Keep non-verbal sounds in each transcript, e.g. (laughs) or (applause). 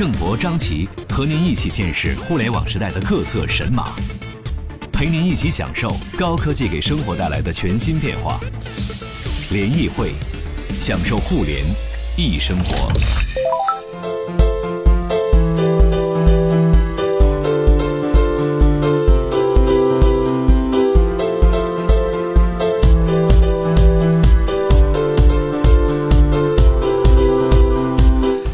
郑博、张琪和您一起见识互联网时代的各色神马，陪您一起享受高科技给生活带来的全新变化。联谊会，享受互联易生活。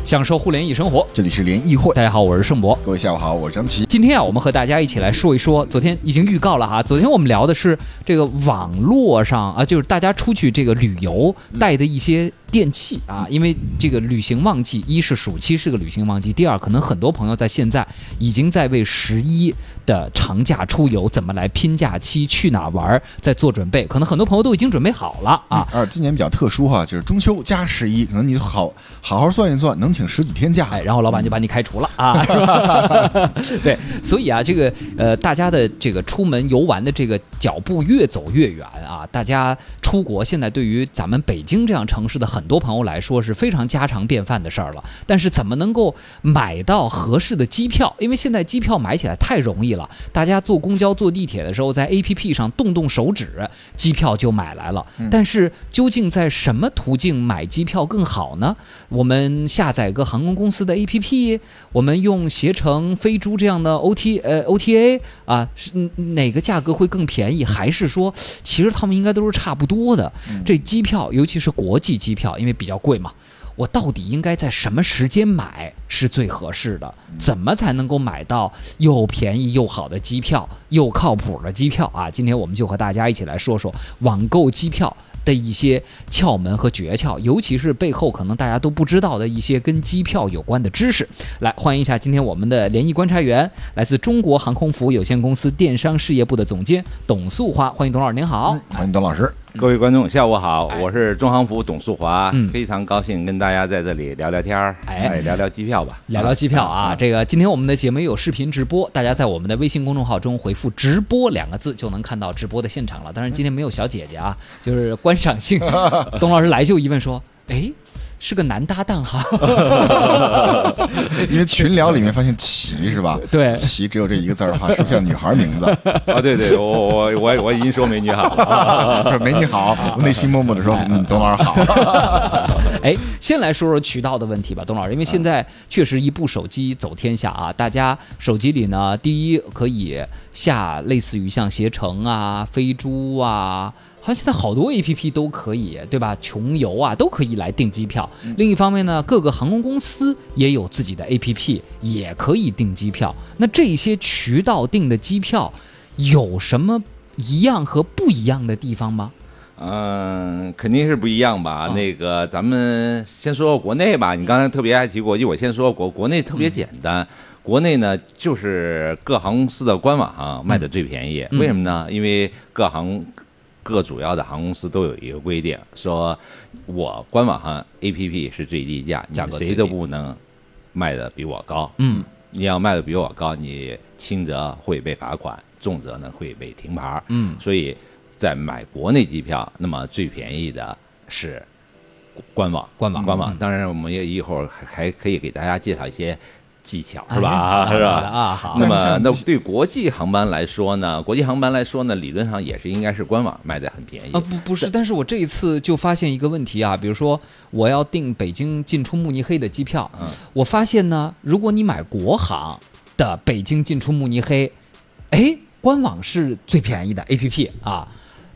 享受互联易生活，这里是联谊会。大家好，我是盛博。各位下午好，我是张琪。今天啊，我们和大家一起来说一说，昨天已经预告了哈。昨天我们聊的是这个网络上啊，就是大家出去这个旅游带的一些。电器啊，因为这个旅行旺季，一是暑期是个旅行旺季，第二可能很多朋友在现在已经在为十一的长假出游怎么来拼假期、去哪玩在做准备，可能很多朋友都已经准备好了啊。而今年比较特殊哈，就是中秋加十一，可能你好好好算一算，能请十几天假，哎，然后老板就把你开除了啊，是吧？对，所以啊，这个呃，大家的这个出门游玩的这个脚步越走越远啊，大家出国现在对于咱们北京这样城市的很。很多朋友来说是非常家常便饭的事儿了，但是怎么能够买到合适的机票？因为现在机票买起来太容易了，大家坐公交、坐地铁的时候，在 APP 上动动手指，机票就买来了。但是究竟在什么途径买机票更好呢？我们下载个航空公司的 APP，我们用携程、飞猪这样的 OT 呃 OTA 啊，是哪个价格会更便宜？还是说其实他们应该都是差不多的？这机票，尤其是国际机票。因为比较贵嘛，我到底应该在什么时间买是最合适的？怎么才能够买到又便宜又好的机票，又靠谱的机票啊？今天我们就和大家一起来说说网购机票的一些窍门和诀窍，尤其是背后可能大家都不知道的一些跟机票有关的知识。来，欢迎一下今天我们的联谊观察员，来自中国航空服务有限公司电商事业部的总监董素花，欢迎董老师，您好，欢迎董老师。各位观众，下午好，我是中航服董素华，非常高兴跟大家在这里聊聊天儿，哎，聊聊机票吧，聊聊机票啊。这个今天我们的节目有视频直播，大家在我们的微信公众号中回复“直播”两个字，就能看到直播的现场了。当然今天没有小姐姐啊，就是观赏性。(laughs) 董老师来就一问说：“哎。”是个男搭档哈，因为群聊里面发现“齐”是吧？(laughs) 对，“齐”只有这一个字儿哈，是不是叫女孩名字 (laughs) 啊？对对，我我我我已经说美女好，(laughs) 美女好，我内心默默的说，嗯，董老师好。哎，先来说说渠道的问题吧，董老师，因为现在确实一部手机走天下啊，大家手机里呢，第一可以下类似于像携程啊、飞猪啊。好像现在好多 A P P 都可以，对吧？穷游啊，都可以来订机票。另一方面呢，各个航空公司也有自己的 A P P，也可以订机票。那这些渠道订的机票有什么一样和不一样的地方吗？嗯，肯定是不一样吧。那个，咱们先说国内吧。你刚才特别爱提国际，我先说国国内特别简单。国内呢，就是各航空公司的官网卖的最便宜。为什么呢？因为各航各主要的航空公司都有一个规定，说我官网上 APP 是最低价，价格谁都不能卖的比我高。嗯，你要卖的比我高，你轻则会被罚款，重则呢会被停牌。嗯，所以在买国内机票，那么最便宜的是官网，官网，官网。当然，我们也一会儿还还可以给大家介绍一些。技巧 (laughs) 是吧？是吧？啊，好。那么，那对国际航班来说呢？国际航班来说呢，理论上也是应该是官网卖的很便宜啊。不，不是。但是我这一次就发现一个问题啊，比如说我要订北京进出慕尼黑的机票，嗯我发现呢，如果你买国航的北京进出慕尼黑，哎，官网是最便宜的 APP 啊。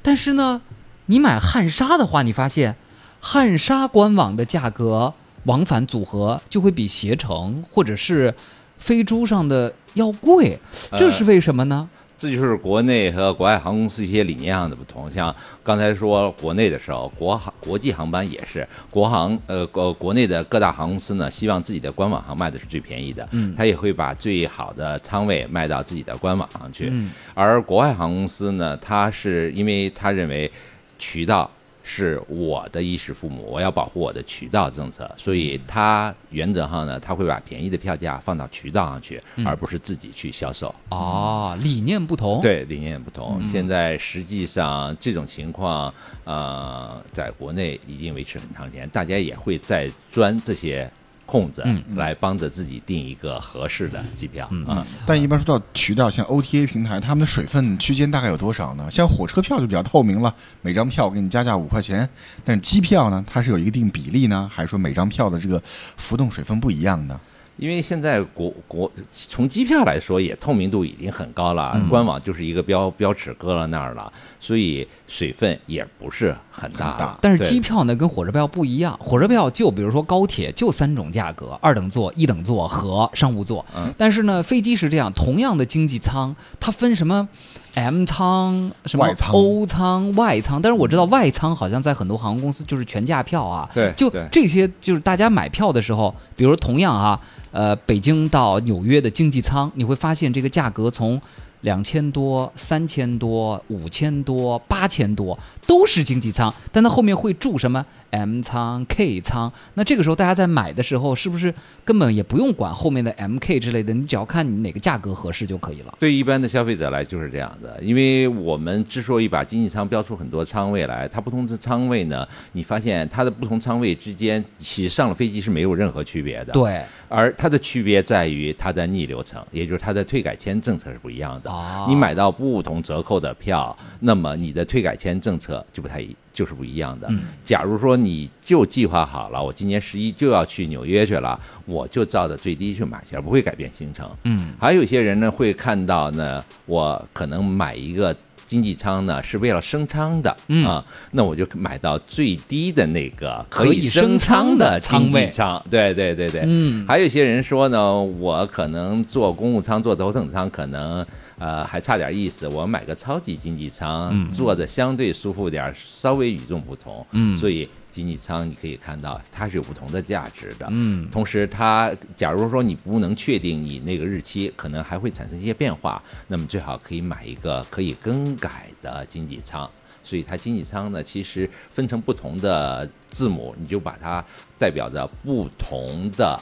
但是呢，你买汉莎的话，你发现汉莎官网的价格。往返组合就会比携程或者是飞猪上的要贵，这是为什么呢？这就是国内和国外航空公司一些理念上的不同。像刚才说国内的时候，国航国际航班也是国航呃国国内的各大航空公司呢，希望自己的官网上卖的是最便宜的，嗯，他也会把最好的仓位卖到自己的官网上去。嗯，而国外航空公司呢，他是因为他认为渠道。是我的衣食父母，我要保护我的渠道政策，所以他原则上呢，他会把便宜的票价放到渠道上去，而不是自己去销售。哦，理念不同。对，理念不同。现在实际上这种情况，呃，在国内已经维持很长时间，大家也会在钻这些。空子来帮着自己订一个合适的机票啊！但一般说到渠道，像 OTA 平台，他们的水分区间大概有多少呢？像火车票就比较透明了，每张票我给你加价五块钱。但是机票呢，它是有一定比例呢，还是说每张票的这个浮动水分不一样呢？因为现在国国从机票来说，也透明度已经很高了，官网就是一个标标尺搁到那儿了，所以水分也不是很大。但是机票呢，跟火车票不一样，火车票就比如说高铁就三种价格：二等座、一等座和商务座。但是呢，飞机是这样，同样的经济舱，它分什么？M 舱什么 O 舱外舱，但是我知道外舱好像在很多航空公司就是全价票啊。对，就这些，就是大家买票的时候，比如同样啊，呃，北京到纽约的经济舱，你会发现这个价格从。两千多、三千多、五千多、八千多，都是经济舱，但它后面会注什么 M 仓、K 仓？那这个时候大家在买的时候，是不是根本也不用管后面的 M、K 之类的？你只要看你哪个价格合适就可以了。对一般的消费者来就是这样的，因为我们之所以把经济舱标出很多仓位来，它不同的仓位呢，你发现它的不同仓位之间，其实上了飞机是没有任何区别的。对，而它的区别在于它的逆流层，也就是它的退改签政策是不一样的。啊，你买到不同折扣的票，那么你的退改签政策就不太一，就是不一样的。假如说你就计划好了，我今年十一就要去纽约去了，我就照着最低去买去，不会改变行程。嗯，还有些人呢会看到呢，我可能买一个经济舱呢是为了升舱的啊，那我就买到最低的那个可以升舱的经济舱。对对对对，嗯，还有一些人说呢，我可能坐公务舱、坐头等舱可能。呃，还差点意思。我买个超级经济舱，坐着相对舒服点，稍微与众不同。嗯，所以经济舱你可以看到它是有不同的价值的。嗯，同时它，假如说你不能确定你那个日期，可能还会产生一些变化，那么最好可以买一个可以更改的经济舱。所以它经济舱呢，其实分成不同的字母，你就把它代表着不同的。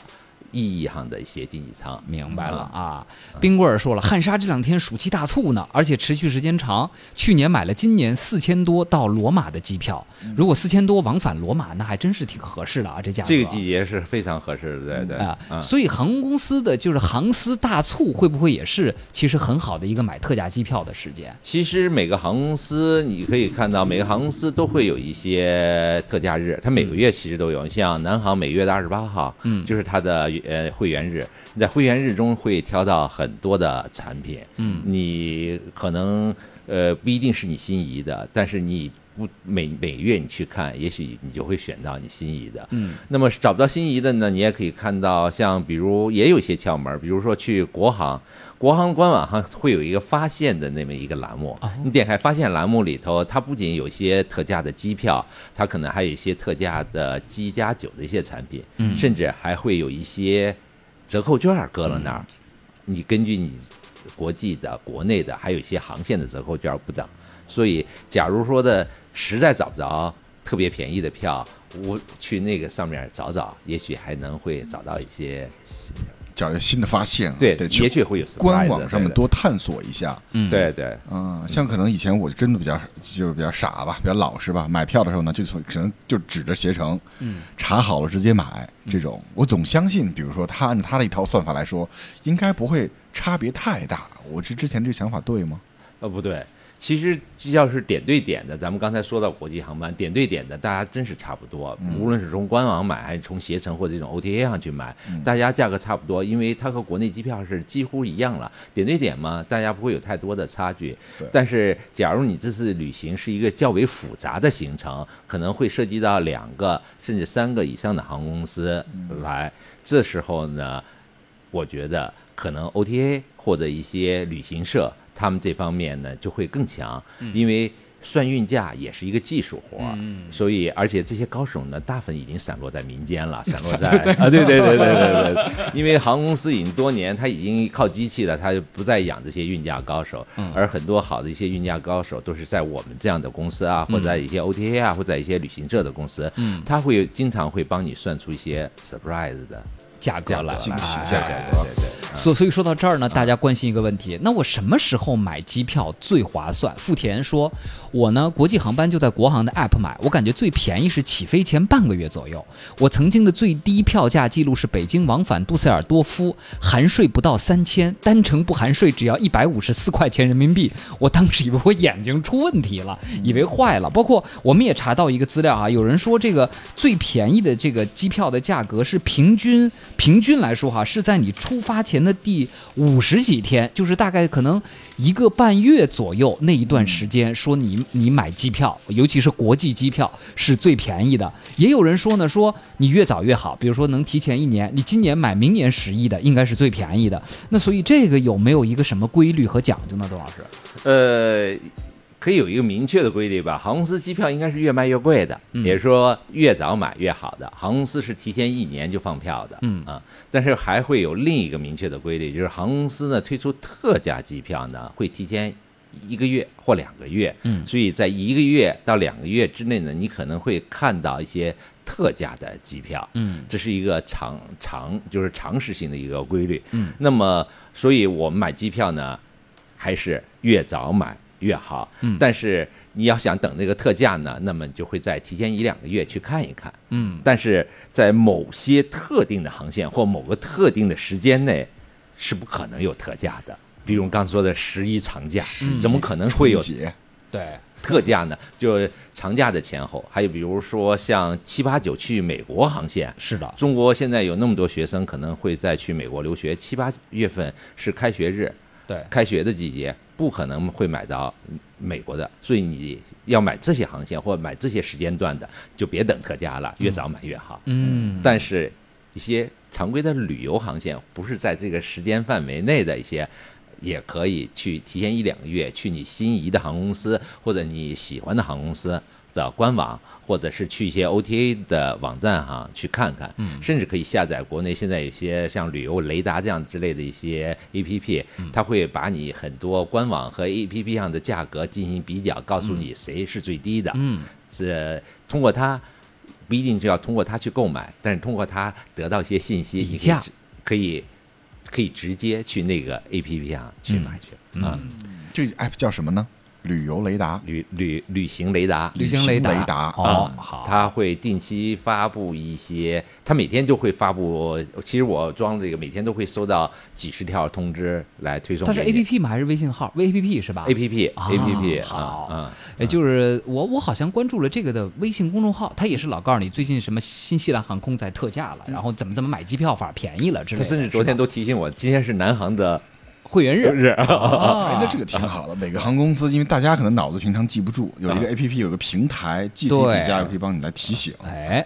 意义上的一些经济舱，明白了啊。冰棍儿说了，汉莎这两天暑期大促呢，而且持续时间长。去年买了，今年四千多到罗马的机票，如果四千多往返罗马，那还真是挺合适的啊，这价格。这个季节是非常合适的，对对啊。所以航空公司的就是航司大促，会不会也是其实很好的一个买特价机票的时间？其实每个航空公司你可以看到，每个航空公司都会有一些特价日，它每个月其实都有。像南航每月的二十八号，嗯，就是它的。呃，会员日，你在会员日中会挑到很多的产品，嗯，你可能呃不一定是你心仪的，但是你不每每月你去看，也许你就会选到你心仪的，嗯，那么找不到心仪的呢，你也可以看到，像比如也有一些窍门，比如说去国航，国航官网上会有一个发现的那么一个栏目，你点开发现栏目里头，它不仅有些特价的机票，它可能还有一些特价的机加酒的一些产品，嗯，甚至还会有一些。折扣券搁了那儿，你根据你国际的、国内的，还有一些航线的折扣券不等，所以假如说的实在找不着特别便宜的票，我去那个上面找找，也许还能会找到一些。找个新的发现，对，也许会有官网上面多探索一下，嗯，对对，嗯，像可能以前我真的比较就是比较傻吧，比较老实吧，买票的时候呢，就从可能就指着携程，嗯，查好了直接买这种，我总相信，比如说他按他的一套算法来说，应该不会差别太大，我这之前这个想法对吗？呃，不对。其实要是点对点的，咱们刚才说到国际航班点对点的，大家真是差不多。无论是从官网买还是从携程或者这种 OTA 上去买，大家价格差不多，因为它和国内机票是几乎一样了。点对点嘛，大家不会有太多的差距。但是，假如你这次旅行是一个较为复杂的行程，可能会涉及到两个甚至三个以上的航空公司来，这时候呢，我觉得可能 OTA 或者一些旅行社。他们这方面呢就会更强，因为。算运价也是一个技术活儿，所以而且这些高手呢，大部分已经散落在民间了，(laughs) 散落在啊，对对对对对对，(laughs) 因为航空公司已经多年，他已经靠机器了，他就不再养这些运价高手，而很多好的一些运价高手都是在我们这样的公司啊，或者在一些 OTA 啊，或者在一些旅行社的公司，他会经常会帮你算出一些 surprise 的。价格了，惊喜价格。所所以说到这儿呢，大家关心一个问题：那我什么时候买机票最划算？富田说，我呢国际航班就在国航的 app 买，我感觉最便宜是起飞前半个月左右。我曾经的最低票价记录是北京往返杜塞尔多夫，含税不到三千，单程不含税只要一百五十四块钱人民币。我当时以为我眼睛出问题了，以为坏了。包括我们也查到一个资料啊，有人说这个最便宜的这个机票的价格是平均。平均来说，哈，是在你出发前的第五十几天，就是大概可能一个半月左右那一段时间，说你你买机票，尤其是国际机票是最便宜的。也有人说呢，说你越早越好，比如说能提前一年，你今年买明年十一的应该是最便宜的。那所以这个有没有一个什么规律和讲究呢，董老师？呃。可以有一个明确的规律吧，航空公司机票应该是越卖越贵的，也就是说越早买越好的。航空公司是提前一年就放票的，嗯啊，但是还会有另一个明确的规律，就是航空公司呢推出特价机票呢会提前一个月或两个月，嗯，所以在一个月到两个月之内呢，你可能会看到一些特价的机票，嗯，这是一个常常就是常识性的一个规律，嗯，那么所以我们买机票呢，还是越早买。越好，嗯，但是你要想等那个特价呢，那么就会在提前一两个月去看一看，嗯，但是在某些特定的航线或某个特定的时间内，是不可能有特价的。比如刚说的十一长假，怎么可能会有对。特价呢？就长假的前后，还有比如说像七八九去美国航线，是的，中国现在有那么多学生可能会再去美国留学，七八月份是开学日，对，开学的季节。不可能会买到美国的，所以你要买这些航线或买这些时间段的，就别等特价了，越早买越好。嗯，但是一些常规的旅游航线，不是在这个时间范围内的一些，也可以去提前一两个月去你心仪的航空公司或者你喜欢的航空公司。的官网，或者是去一些 OTA 的网站哈去看看，甚至可以下载国内现在有些像旅游雷达这样之类的一些 APP，它会把你很多官网和 APP 上的价格进行比较，告诉你谁是最低的。嗯，是通过它不一定就要通过它去购买，但是通过它得到一些信息，你可以可以直接去那个 APP 上去买去。嗯，这个 app 叫什么呢？旅游雷达，旅旅旅行雷达，旅行雷达哦，好，他会定期发布一些，他每天就会发布。其实我装这个，每天都会收到几十条通知来推送。它是 A P P 吗？还是微信号？V A P P 是吧？A P P，A P P，好，嗯，也就是我我好像关注了这个的微信公众号，他也是老告诉你最近什么新西兰航空在特价了，然后怎么怎么买机票法便宜了之类的。他甚至昨天都提醒我，今天是南航的。会员日。日，(laughs) 哎，那这个挺好的。每个航空公司，因为大家可能脑子平常记不住，有一个 A P P，有个平台，既可以比价，又可以帮你来提醒。哎，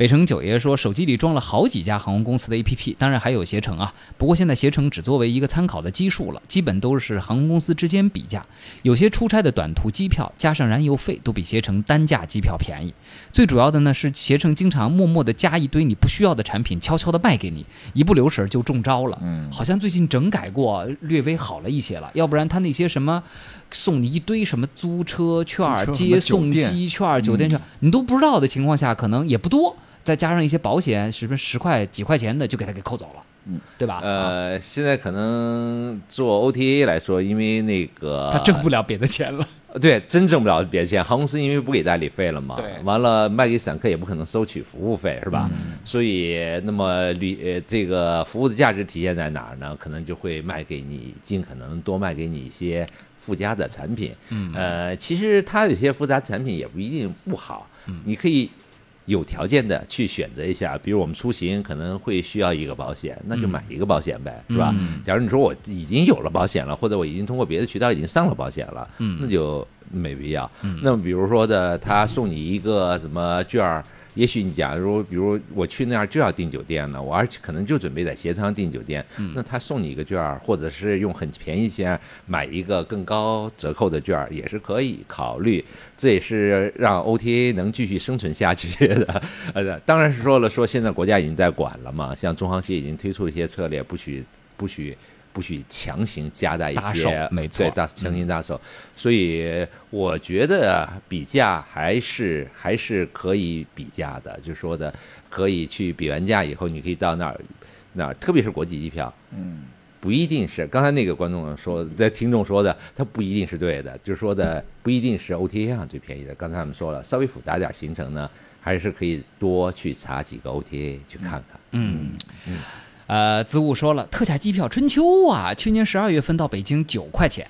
北城九爷说，手机里装了好几家航空公司的 A P P，当然还有携程啊。不过现在携程只作为一个参考的基数了，基本都是航空公司之间比价。有些出差的短途机票加上燃油费，都比携程单价机票便宜。最主要的呢是携程经常默默的加一堆你不需要的产品，悄悄的卖给你，一不留神就中招了。嗯，好像最近整改过。略微好了一些了，要不然他那些什么送你一堆什么租车券、接送机券、酒店券，你都不知道的情况下，可能也不多。再加上一些保险，什么十块几块钱的就给他给扣走了？嗯，对吧？呃，现在可能做 OTA 来说，因为那个他挣不了别的钱了。对，真挣不了别的钱。航空公司因为不给代理费了嘛，对，完了卖给散客也不可能收取服务费，是吧？所以，那么旅呃这个服务的价值体现在哪儿呢？可能就会卖给你，尽可能多卖给你一些附加的产品。嗯，呃，其实它有些复杂产品也不一定不好，你可以。有条件的去选择一下，比如我们出行可能会需要一个保险，那就买一个保险呗，是吧？假如你说我已经有了保险了，或者我已经通过别的渠道已经上了保险了，那就没必要。那么比如说的，他送你一个什么券儿，也许你假如比如我去那儿就要订酒店了，我而且可能就准备在协昌订酒店，那他送你一个券儿，或者是用很便宜钱买一个更高折扣的券儿，也是可以考虑。这也是让 OTA 能继续生存下去的。(laughs) 呃，当然是说了，说现在国家已经在管了嘛，像中航协已经推出一些策略，不许不许。不许强行加大一些，没错，对，大强行搭手，所以我觉得比价还是还是可以比价的，就说的可以去比完价以后，你可以到那儿，那儿特别是国际机票，嗯，不一定是刚才那个观众说在听众说的，他不一定是对的，就是说的不一定是 OTA 上最便宜的。刚才我们说了，稍微复杂点行程呢，还是可以多去查几个 OTA 去看看，嗯嗯。呃，子午说了，特价机票春秋啊，去年十二月份到北京九块钱，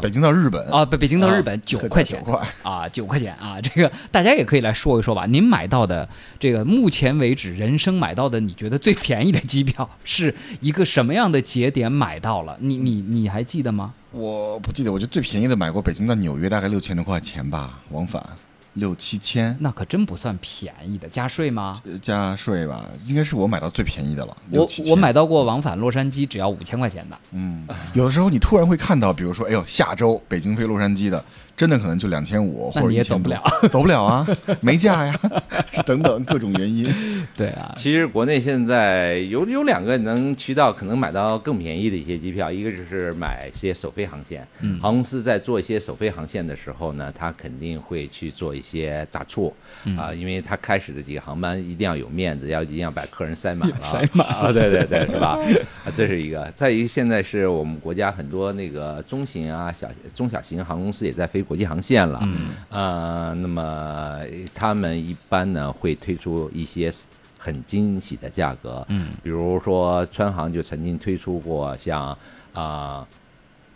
北京到日本啊，北北京到日本九块钱啊，九块钱啊，这个大家也可以来说一说吧。您买到的这个目前为止人生买到的，你觉得最便宜的机票是一个什么样的节点买到了？你你你还记得吗？我不记得，我觉得最便宜的买过北京到纽约大概六千多块钱吧，往返。六七千，那可真不算便宜的，加税吗？加税吧，应该是我买到最便宜的了。我我买到过往返洛杉矶只要五千块钱的。嗯，有的时候你突然会看到，比如说，哎呦，下周北京飞洛杉矶的。真的可能就两千五，或者也走不了，(laughs) 走不了啊，没价呀，(laughs) 等等各种原因。对啊，其实国内现在有有两个能渠道，可能买到更便宜的一些机票，一个就是买一些首飞航线。嗯，航空公司在做一些首飞航线的时候呢，他肯定会去做一些大促啊，因为他开始的几个航班一定要有面子，要一定要把客人塞满了，塞满啊，(laughs) 对对对，是吧？啊，这是一个。再一个，现在是我们国家很多那个中型啊、小中小型航空公司也在飞。国际航线了，嗯，呃，那么他们一般呢会推出一些很惊喜的价格，嗯，比如说川航就曾经推出过像啊。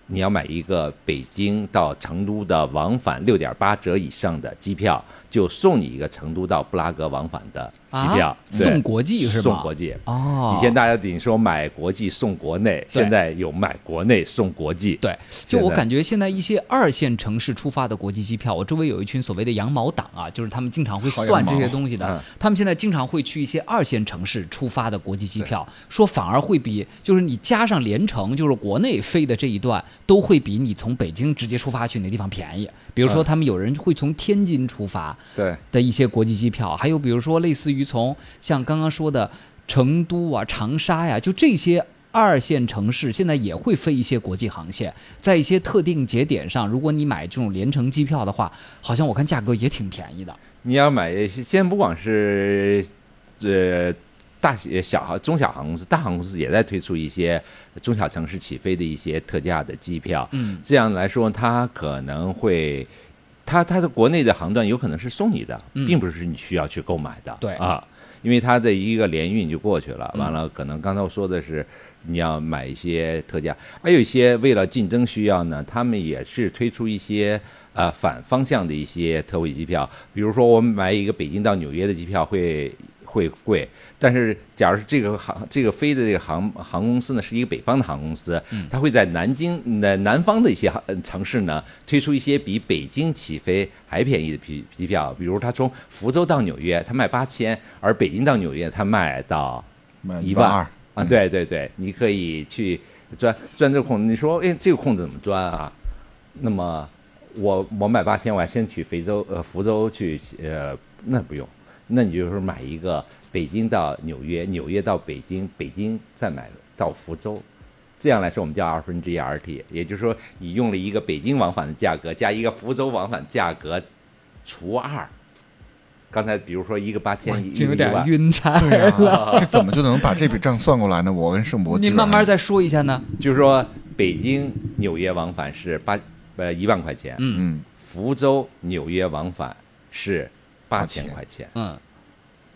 你要买一个北京到成都的往返六点八折以上的机票，就送你一个成都到布拉格往返的机票，送国际是吧？送国际哦。以前大家顶说买国际送国内，现在有买国内送国际。对，就我感觉现在一些二线城市出发的国际机票，我周围有一群所谓的羊毛党啊，就是他们经常会算这些东西的。他们现在经常会去一些二线城市出发的国际机票，说反而会比就是你加上连程，就是国内飞的这一段。都会比你从北京直接出发去那地方便宜。比如说，他们有人会从天津出发，对的一些国际机票，还有比如说类似于从像刚刚说的成都啊、长沙呀，就这些二线城市，现在也会飞一些国际航线。在一些特定节点上，如果你买这种联程机票的话，好像我看价格也挺便宜的。你要买，先不管是呃。大小航、中小航空公司、大航空公司也在推出一些中小城市起飞的一些特价的机票。嗯，这样来说，它可能会，它它的国内的航段有可能是送你的，并不是你需要去购买的。对啊，因为它的一个联运就过去了。完了，可能刚才我说的是你要买一些特价，还有一些为了竞争需要呢，他们也是推出一些呃反方向的一些特惠机票。比如说，我们买一个北京到纽约的机票会。会贵，但是假如是这个航这个飞的这个航航空公司呢，是一个北方的航空公司，它会在南京的南方的一些城市呢推出一些比北京起飞还便宜的机机票，比如它从福州到纽约，它卖八千，而北京到纽约它卖到一万二啊！对对对，你可以去钻钻这个空子。你说，哎，这个空子怎么钻啊？那么我我买八千，我还先去非洲呃福州去呃，那不用。那你就是买一个北京到纽约，纽约到北京，北京再买到福州，这样来说我们叫二分之一 RT，也就是说你用了一个北京往返的价格加一个福州往返价格除二。刚才比如说一个八千，就有点晕菜了。(laughs) 这怎么就能把这笔账算过来呢？我跟盛博，(laughs) 你慢慢再说一下呢。就是说北京纽约往返是八呃一万块钱，嗯嗯，福州纽约往返是。八千块钱，嗯，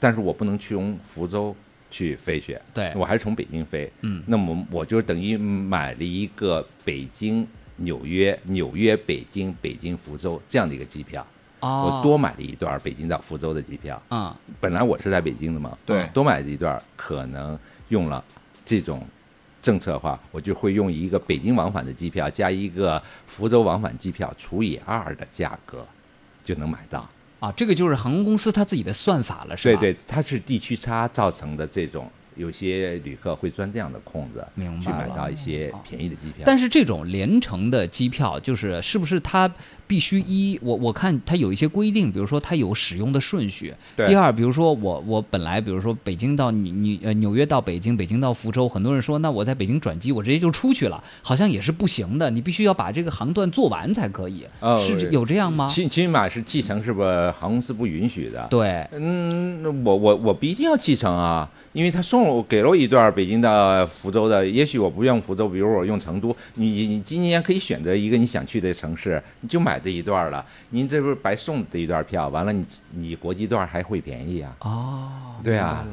但是我不能去从福州去飞去，对。我还是从北京飞，嗯，那么我就等于买了一个北京纽约、纽约北京、北京福州这样的一个机票，哦，我多买了一段北京到福州的机票，啊，本来我是在北京的嘛，对，多买了一段，可能用了这种政策的话，我就会用一个北京往返的机票加一个福州往返机票除以二的价格就能买到。啊，这个就是航空公司它自己的算法了，是吧？对对，它是地区差造成的这种。有些旅客会钻这样的空子，明白去买到一些便宜的机票。但是这种连程的机票，就是是不是它必须一我我看它有一些规定，比如说它有使用的顺序。第二，比如说我我本来比如说北京到你你呃纽约到北京，北京到福州，很多人说那我在北京转机，我直接就出去了，好像也是不行的，你必须要把这个航段做完才可以。是有这样吗？起起码是继承是不航空公司不允许的。对，嗯，我我我不一定要继承啊。因为他送我给了我一段北京到福州的，也许我不用福州，比如我用成都，你你今年可以选择一个你想去的城市，你就买这一段了。您这不是白送这一段票？完了，你你国际段还会便宜啊？哦，对啊。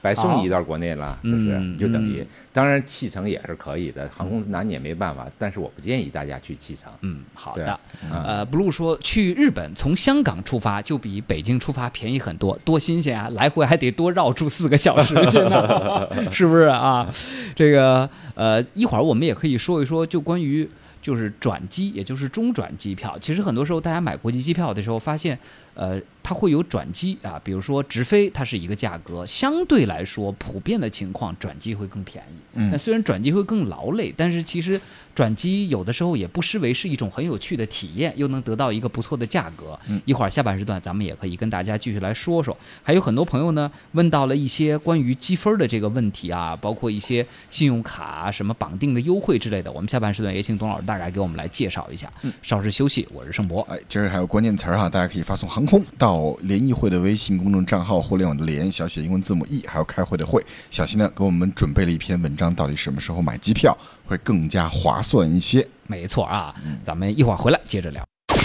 白送你一段国内了，是不是？就等于，当然弃乘也是可以的，航空拿你也没办法。但是我不建议大家去弃乘。嗯，好的。呃，blue 说去日本从香港出发就比北京出发便宜很多，多新鲜啊！来回还得多绕住四个小时去呢，(laughs) 是不是啊？这个呃，一会儿我们也可以说一说，就关于就是转机，也就是中转机票。其实很多时候大家买国际机票的时候发现。呃，它会有转机啊，比如说直飞，它是一个价格，相对来说，普遍的情况转机会更便宜。嗯，那虽然转机会更劳累，但是其实转机有的时候也不失为是一种很有趣的体验，又能得到一个不错的价格。嗯，一会儿下半时段咱们也可以跟大家继续来说说。还有很多朋友呢问到了一些关于积分的这个问题啊，包括一些信用卡什么绑定的优惠之类的。我们下半时段也请董老师大概给我们来介绍一下。嗯，稍事休息，我是盛博。哎，今儿还有关键词儿哈，大家可以发送航。空到联谊会的微信公众账号，互联网的联小写英文字母 E，还有开会的会，小新呢给我们准备了一篇文章，到底什么时候买机票会更加划算一些？没错啊，咱们一会儿回来接着聊。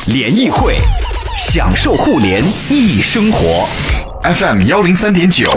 联谊会，享受互联易生活，FM 幺零三点九。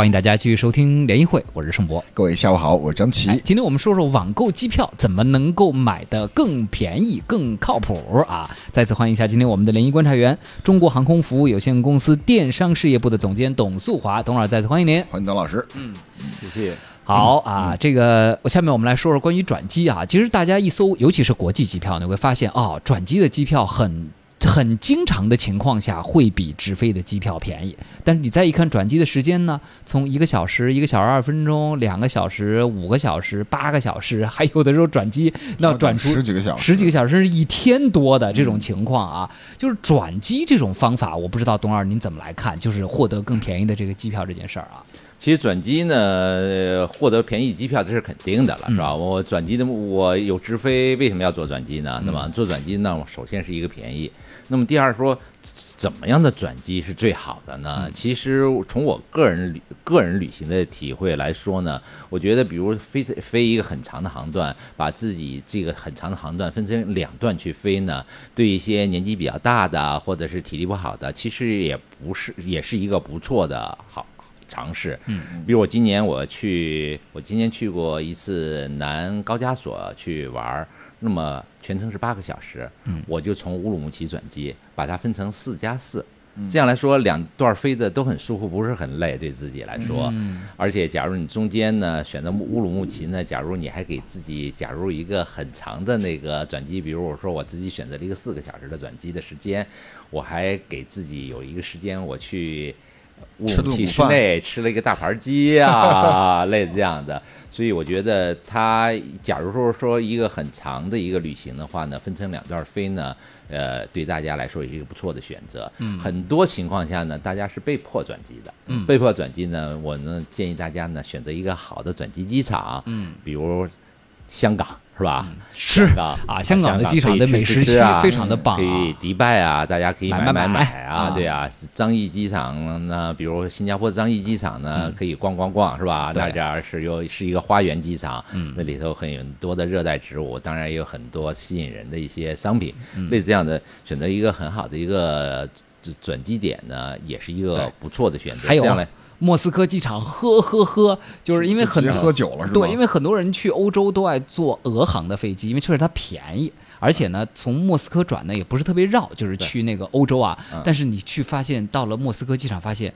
欢迎大家继续收听联谊会，我是盛博。各位下午好，我是张琪。今天我们说说网购机票怎么能够买的更便宜、更靠谱啊！再次欢迎一下今天我们的联谊观察员，中国航空服务有限公司电商事业部的总监董素华，董老师再次欢迎您。欢迎董老师。嗯，谢谢。好啊，这个下面我们来说说关于转机啊。其实大家一搜，尤其是国际机票，你会发现哦，转机的机票很。很经常的情况下会比直飞的机票便宜，但是你再一看转机的时间呢，从一个小时、一个小时二十分钟、两个小时、五个小时、八个小时，还有的时候转机那转出十几个小时、十几个小时甚至一天多的这种情况啊，就是转机这种方法，我不知道董二您怎么来看，就是获得更便宜的这个机票这件事儿啊。其实转机呢，获得便宜机票这是肯定的了，是吧？我转机的我有直飞，为什么要做转机呢？那么做转机呢，首先是一个便宜。那么第二说，怎么样的转机是最好的呢？其实从我个人旅个人旅行的体会来说呢，我觉得比如飞飞一个很长的航段，把自己这个很长的航段分成两段去飞呢，对一些年纪比较大的或者是体力不好的，其实也不是也是一个不错的好尝试。嗯，比如我今年我去，我今年去过一次南高加索去玩儿。那么全程是八个小时，我就从乌鲁木齐转机，把它分成四加四，这样来说两段飞的都很舒服，不是很累，对自己来说。而且，假如你中间呢选择乌鲁木齐呢，假如你还给自己假如一个很长的那个转机，比如我说我自己选择了一个四个小时的转机的时间，我还给自己有一个时间我去乌鲁木齐市内吃了一个大盘鸡啊，(laughs) 类似这样的。所以我觉得，它假如说说一个很长的一个旅行的话呢，分成两段飞呢，呃，对大家来说也是一个不错的选择。嗯，很多情况下呢，大家是被迫转机的。嗯，被迫转机呢，我呢建议大家呢选择一个好的转机机场。嗯，比如香港。是吧？是啊，香港的机场的美食区非常的棒，可以迪拜啊，大家可以买买买啊，对啊，张掖机场呢，比如新加坡张掖机场呢，可以逛逛逛，是吧？那家是有是一个花园机场，那里头很多的热带植物，当然也有很多吸引人的一些商品，类似这样的，选择一个很好的一个转机点呢，也是一个不错的选择。还有。莫斯科机场，喝喝喝，就是因为很多喝酒了，是吧？对，因为很多人去欧洲都爱坐俄航的飞机，因为确实它便宜，而且呢，从莫斯科转呢也不是特别绕，就是去那个欧洲啊。但是你去发现，到了莫斯科机场，发现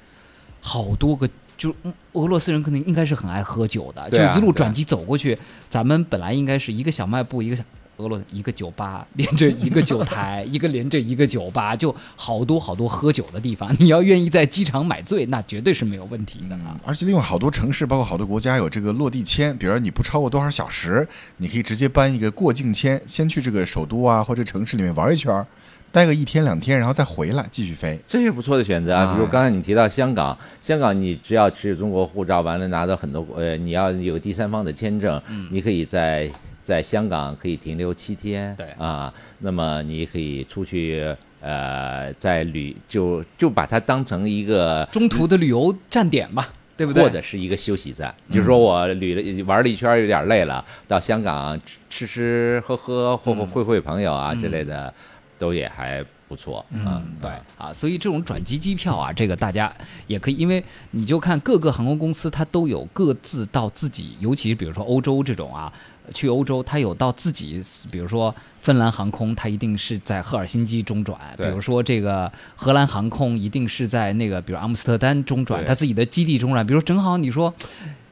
好多个，就俄罗斯人可能应该是很爱喝酒的，就一路转机走过去。咱们本来应该是一个小卖部，一个小。俄罗斯一个酒吧 (laughs) 连着一个酒台，(laughs) 一个连着一个酒吧，就好多好多喝酒的地方。你要愿意在机场买醉，那绝对是没有问题的啊！而且另外好多城市，包括好多国家有这个落地签，比如说你不超过多少小时，你可以直接办一个过境签，先去这个首都啊或者城市里面玩一圈。待个一天两天，然后再回来继续飞，这是不错的选择啊。比如刚才你提到香港，香港你只要持有中国护照，完了拿到很多呃，你要有第三方的签证，你可以在在香港可以停留七天，对。啊，那么你可以出去呃，在旅就就把它当成一个中途的旅游站点吧，对不对？或者是一个休息站，就是说我旅了玩了一圈有点累了，到香港吃吃喝喝或会会朋友啊之类的。都也还不错，嗯，对。啊，所以这种转机机票啊，这个大家也可以，因为你就看各个航空公司，它都有各自到自己，尤其是比如说欧洲这种啊，去欧洲他有到自己，比如说芬兰航空，他一定是在赫尔辛基中转，比如说这个荷兰航空一定是在那个比如阿姆斯特丹中转，他自己的基地中转，比如正好你说。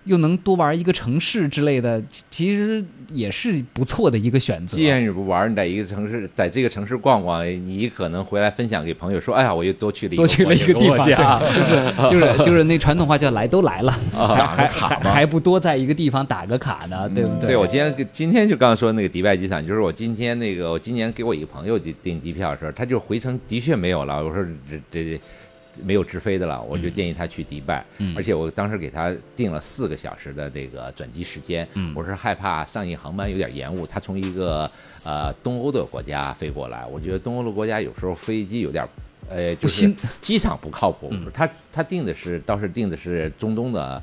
又能多玩一个城市之类的，其实也是不错的一个选择。既然你不玩，你在一个城市，在这个城市逛逛，你可能回来分享给朋友说：“哎呀，我又多去了一个多去了一个地方，(laughs) 就是就是就是那传统话叫来都来了，还还还不多在一个地方打个卡呢，对不对？”对，我今天今天就刚刚说那个迪拜机场，就是我今天那个我今年给我一个朋友订订机票的时候，他就回程的确没有了。我说这这。没有直飞的了，我就建议他去迪拜，而且我当时给他定了四个小时的这个转机时间，我是害怕上一航班有点延误，他从一个呃东欧的国家飞过来，我觉得东欧的国家有时候飞机有点，呃，不新，机场不靠谱，他他定的是倒是定的是中东的。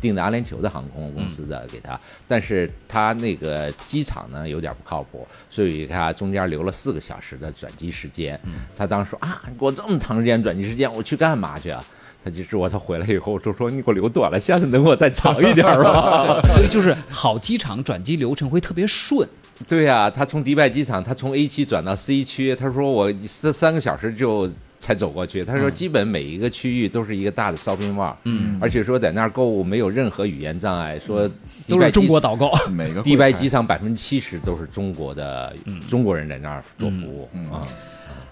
订的阿联酋的航空公司的给他，但是他那个机场呢有点不靠谱，所以他中间留了四个小时的转机时间。他当时说啊，给我这么长时间转机时间，我去干嘛去啊？他就说他回来以后就说你给我留短了，下次能给我再长一点吗？(laughs) 所以就是好机场转机流程会特别顺。对呀，他从迪拜机场，他从 A 区转到 C 区，他说我三三个小时就。才走过去，他说基本每一个区域都是一个大的 shopping mall，嗯，而且说在那儿购物没有任何语言障碍，说都是中国导购，(laughs) 每个迪拜机场百分之七十都是中国的中国人在那儿做服务。啊。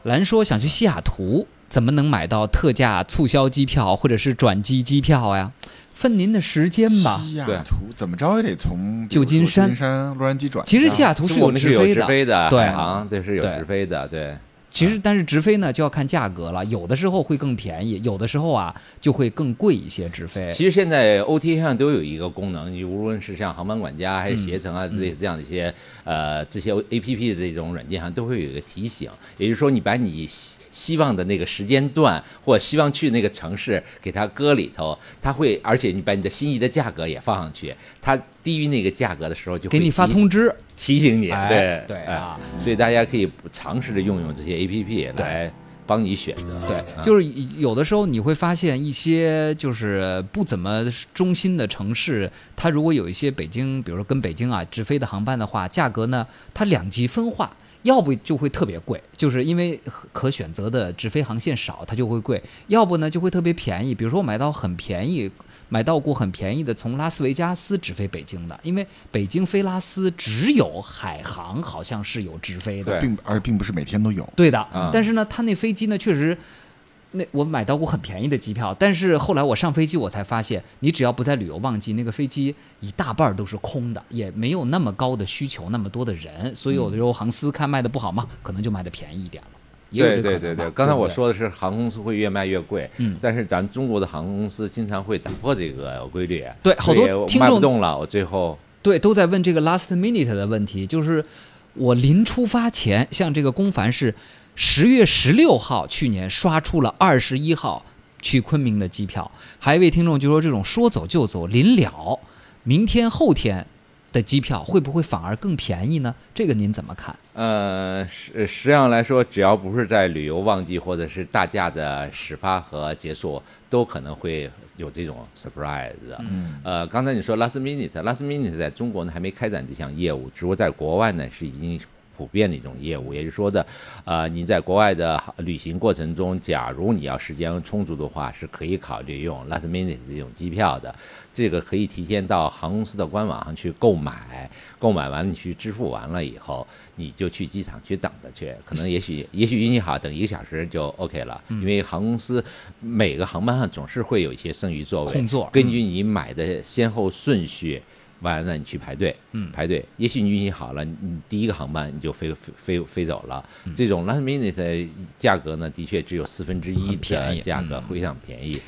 兰说想去西雅图，怎么能买到特价促销机票或者是转机机票呀？分您的时间吧。西雅图怎么着也得从旧金山、洛杉矶转。其实西雅图是有直飞的，对。啊，这是有直飞的，对。其实，但是直飞呢就要看价格了，有的时候会更便宜，有的时候啊就会更贵一些。直飞其实现在 OTA 上都有一个功能，你无论是像航班管家还是携程啊，类似这样的一些呃这些 APP 的这种软件上都会有一个提醒，也就是说你把你希希望的那个时间段或希望去那个城市给它搁里头，它会而且你把你的心仪的价格也放上去，它。低于那个价格的时候，就给你发通知提醒你。对对啊，所以大家可以尝试着用用这些 A P P 来帮你选择。对，就是有的时候你会发现一些就是不怎么中心的城市，它如果有一些北京，比如说跟北京啊直飞的航班的话，价格呢它两极分化，要不就会特别贵，就是因为可选择的直飞航线少，它就会贵；要不呢就会特别便宜，比如说我买到很便宜。买到过很便宜的从拉斯维加斯直飞北京的，因为北京飞拉斯只有海航好像是有直飞的，并而并不是每天都有。对的，但是呢，它那飞机呢确实，那我买到过很便宜的机票，但是后来我上飞机我才发现，你只要不在旅游旺季，那个飞机一大半都是空的，也没有那么高的需求，那么多的人，所以有的时候航司看卖的不好嘛，可能就卖的便宜一点了。对对对对，刚才我说的是航空公司会越卖越贵，嗯，但是咱中国的航空公司经常会打破这个规律，对，好多听众动了，我最后对都在问这个 last minute 的问题，就是我临出发前，像这个龚凡是十月十六号去年刷出了二十一号去昆明的机票，还有一位听众就说这种说走就走，临了明天后天。的机票会不会反而更便宜呢？这个您怎么看？呃，实实际上来说，只要不是在旅游旺季或者是大假的始发和结束，都可能会有这种 surprise。嗯，呃，刚才你说 last minute，last minute 在中国呢还没开展这项业务，只不过在国外呢是已经普遍的一种业务。也就是说的，呃，你在国外的旅行过程中，假如你要时间充足的话，是可以考虑用 last minute 这种机票的。这个可以提前到航空公司的官网上去购买，购买完你去支付完了以后，你就去机场去等着去。可能也许 (laughs) 也许运气好，等一个小时就 OK 了。因为航空公司每个航班上总是会有一些剩余座位，空座，根据你买的先后顺序。完了，你去排队，嗯，排队。也许你运气好了，你第一个航班你就飞飞飞飞走了。这种 last minute 价格呢，的确只有四分之一的价格，非常便宜。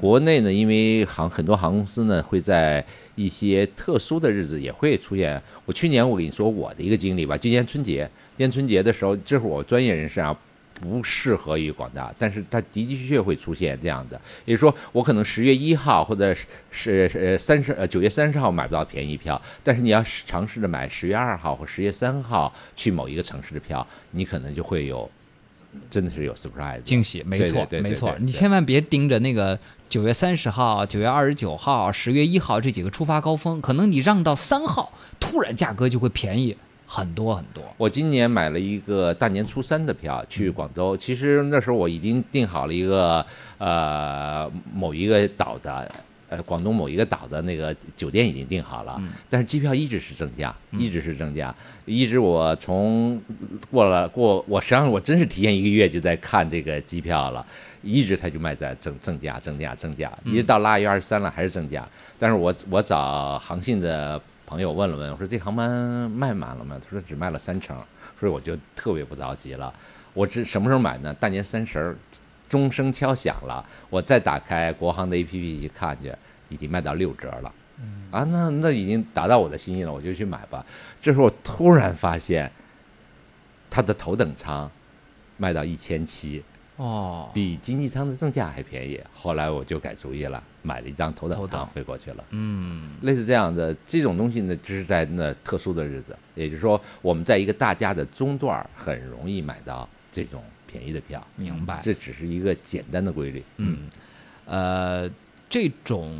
国内呢，因为航很多航空公司呢会在一些特殊的日子也会出现。我去年我跟你说我的一个经历吧，今年春节，今年春节的时候，这是我专业人士啊。不适合于广大，但是它的的确确会出现这样的，也就是说，我可能十月一号或者是呃三十呃九月三十号买不到便宜票，但是你要尝试着买十月二号或十月三号去某一个城市的票，你可能就会有真的是有 surprise 惊喜，没错没错，你千万别盯着那个九月三十号、九月二十九号、十月一号这几个出发高峰，可能你让到三号，突然价格就会便宜。很多很多，我今年买了一个大年初三的票去广州。其实那时候我已经订好了一个呃某一个岛的呃广东某一个岛的那个酒店已经订好了，但是机票一直是增加，一直是增加，一直我从过了过我实际上我真是提前一个月就在看这个机票了，一直它就卖在增增加增加增加，一直到腊月二十三了还是增加。但是我我找航信的。朋友问了问，我说这航班卖满了吗？他说只卖了三成，所以我就特别不着急了。我这什么时候买呢？大年三十儿，钟声敲响了，我再打开国航的 APP 去看去，已经卖到六折了。啊，那那已经达到我的心意了，我就去买吧。这时候我突然发现，它的头等舱卖到一千七。哦，比经济舱的正价还便宜。后来我就改主意了，买了一张头等舱飞过去了。嗯，类似这样的这种东西呢，就是在那特殊的日子，也就是说，我们在一个大家的中段很容易买到这种便宜的票。明白，这只是一个简单的规律。嗯，呃，这种，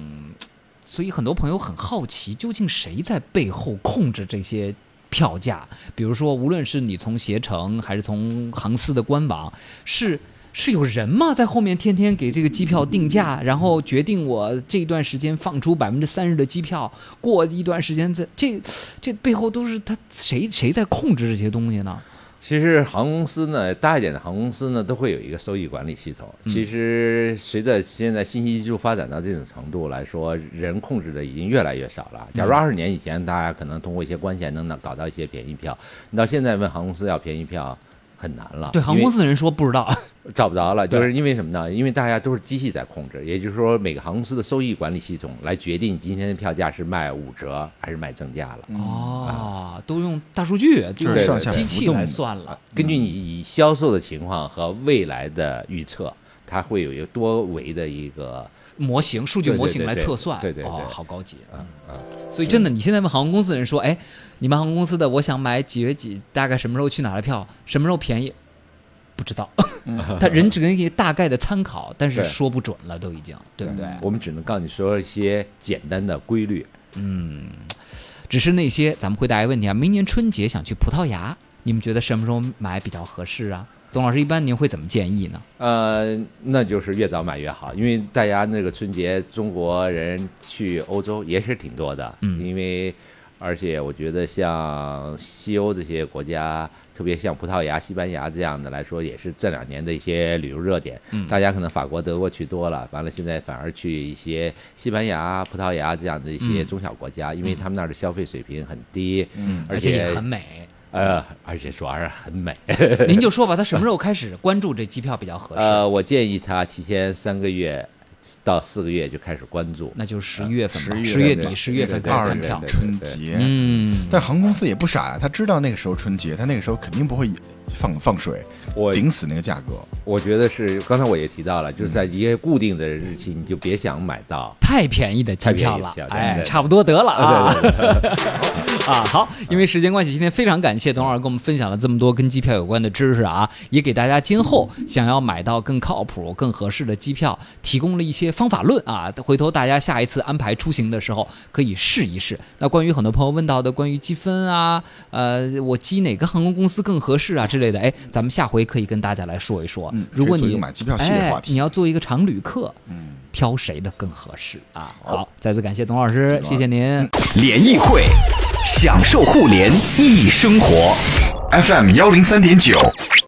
所以很多朋友很好奇，究竟谁在背后控制这些？票价，比如说，无论是你从携程还是从航司的官网，是是有人吗？在后面天天给这个机票定价，然后决定我这段时间放出百分之三十的机票，过一段时间，这这这背后都是他谁谁在控制这些东西呢？其实航空公司呢，大一点的航空公司呢，都会有一个收益管理系统。其实随着现在信息技术发展到这种程度来说，人控制的已经越来越少了。假如二十年以前，大家可能通过一些关系能能搞到一些便宜票，你到现在问航空公司要便宜票。很难了，对航空公司的人说不知道，找不着了，(laughs) 就是因为什么呢？因为大家都是机器在控制，也就是说每个航空公司的收益管理系统来决定今天的票价是卖五折还是卖正价了。哦，都用大数据，就是机器来算了，根据你销售的情况和未来的预测，它会有一个多维的一个。模型、数据模型来测算，对对对，好高级啊啊！所以真的，你现在问航空公司的人说：“哎，你们航空公司的，我想买几月几，大概什么时候去哪的票，什么时候便宜？不知道，(laughs) 他人只能给你大概的参考，但是说不准了，都已经，对不对？我们只能告诉你说一些简单的规律。嗯，只是那些咱们回答一个问题啊，明年春节想去葡萄牙，你们觉得什么时候买比较合适啊？董老师，一般您会怎么建议呢？呃，那就是越早买越好，因为大家那个春节中国人去欧洲也是挺多的，嗯，因为而且我觉得像西欧这些国家，特别像葡萄牙、西班牙这样的来说，也是这两年的一些旅游热点。嗯，大家可能法国、德国去多了，完了现在反而去一些西班牙、葡萄牙这样的一些中小国家，因为他们那儿的消费水平很低，嗯，而且也很美。呃，而且主要是很美。(laughs) 您就说吧，他什么时候开始关注这机票比较合适？呃，我建议他提前三个月到四个月就开始关注，那就十一月份吧，十月底、十月份二票。春节。嗯，但航空公司也不傻呀，他知道那个时候春节，他那个时候肯定不会放放水，我顶死那个价格。我觉得是，刚才我也提到了，就是在一些固定的日期，你就别想买到。太便宜的机票了哎，差不多得了啊对对对 (laughs) 啊！好，因为时间关系，今天非常感谢董老师跟我们分享了这么多跟机票有关的知识啊，也给大家今后想要买到更靠谱、更合适的机票提供了一些方法论啊。回头大家下一次安排出行的时候可以试一试。那关于很多朋友问到的关于积分啊，呃，我积哪个航空公司更合适啊之类的，哎，咱们下回可以跟大家来说一说。嗯如果你买机票系列话题哎，你要做一个常旅客，嗯，挑谁的更合适啊？好，再次感谢董老师，谢谢您。联谊会，享受互联易生活。FM 幺零三点九